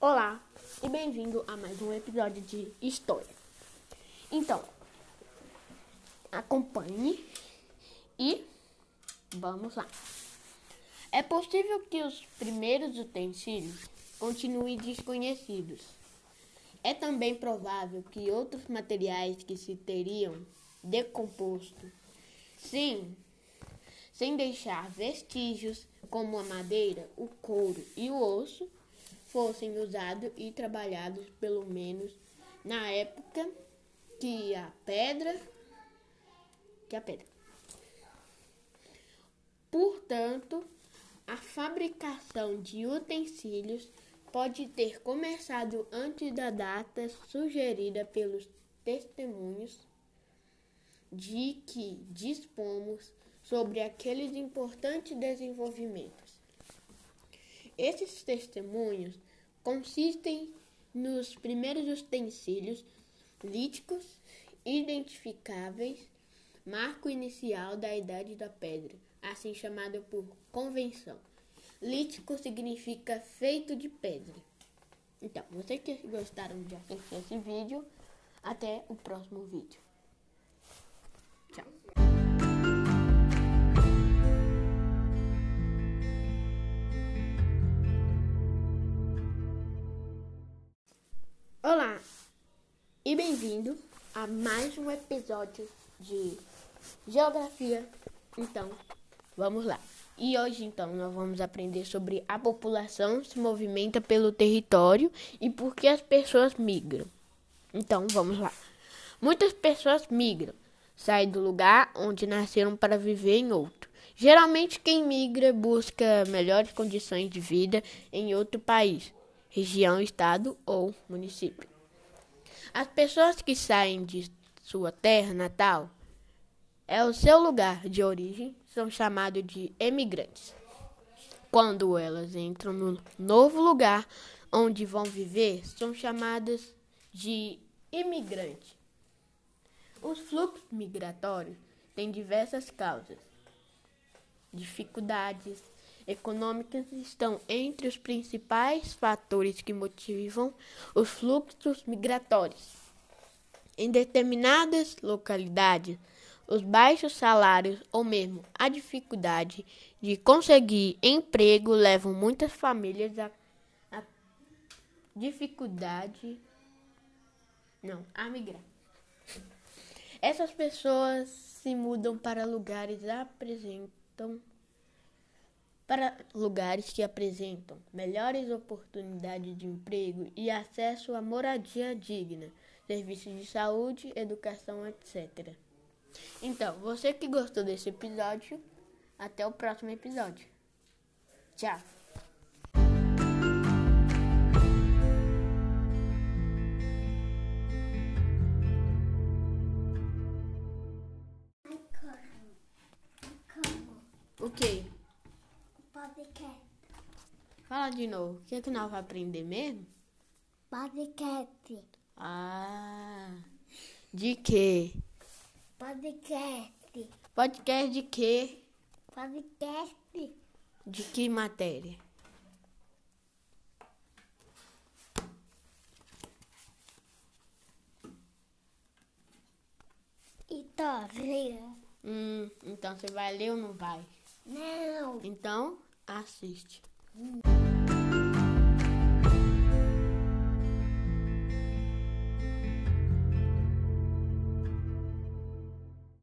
Olá e bem-vindo a mais um episódio de História. Então, acompanhe e vamos lá. É possível que os primeiros utensílios continuem desconhecidos. É também provável que outros materiais que se teriam decomposto, sim, sem deixar vestígios, como a madeira, o couro e o osso, fossem usados e trabalhados pelo menos na época que a pedra que a pedra. Portanto, a fabricação de utensílios pode ter começado antes da data sugerida pelos testemunhos de que dispomos sobre aqueles importantes desenvolvimentos. Esses testemunhos consistem nos primeiros utensílios líticos identificáveis, marco inicial da Idade da Pedra, assim chamado por convenção. Lítico significa feito de pedra. Então, vocês que gostaram de assistir esse vídeo, até o próximo vídeo. Olá e bem-vindo a mais um episódio de Geografia. Então, vamos lá. E hoje, então, nós vamos aprender sobre a população se movimenta pelo território e por que as pessoas migram. Então, vamos lá. Muitas pessoas migram, saem do lugar onde nasceram para viver em outro. Geralmente, quem migra busca melhores condições de vida em outro país região, estado ou município. As pessoas que saem de sua terra natal é o seu lugar de origem são chamados de emigrantes. Quando elas entram no novo lugar onde vão viver, são chamadas de imigrantes. Os fluxos migratórios têm diversas causas, dificuldades, econômicas estão entre os principais fatores que motivam os fluxos migratórios. Em determinadas localidades, os baixos salários ou mesmo a dificuldade de conseguir emprego levam muitas famílias a, a dificuldade não, a migrar. Essas pessoas se mudam para lugares apresentam para lugares que apresentam melhores oportunidades de emprego e acesso à moradia digna, serviços de saúde, educação, etc. Então, você que gostou desse episódio, até o próximo episódio. Tchau! O Podcast. Fala de novo. O que, é que nós vamos aprender mesmo? Podcast. Ah, de quê? Podcast. Podcast de quê? Podcast. De que matéria? História. Hum, então você vai ler ou não vai? Não. Então, assiste.